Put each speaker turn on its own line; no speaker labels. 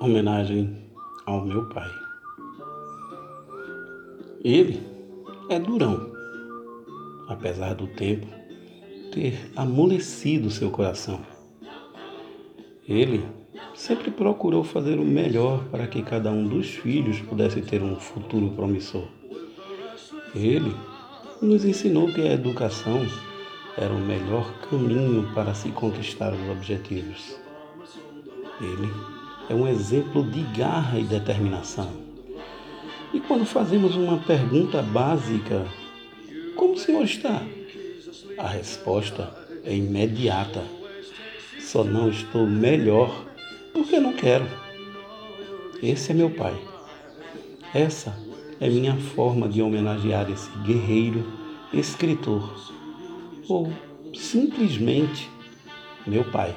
homenagem ao meu pai. Ele é durão, apesar do tempo ter amolecido seu coração. Ele sempre procurou fazer o melhor para que cada um dos filhos pudesse ter um futuro promissor. Ele nos ensinou que a educação era o melhor caminho para se conquistar os objetivos. Ele é um exemplo de garra e determinação. E quando fazemos uma pergunta básica, como o senhor está? A resposta é imediata. Só não estou melhor porque não quero. Esse é meu pai. Essa é minha forma de homenagear esse guerreiro, escritor ou simplesmente meu pai.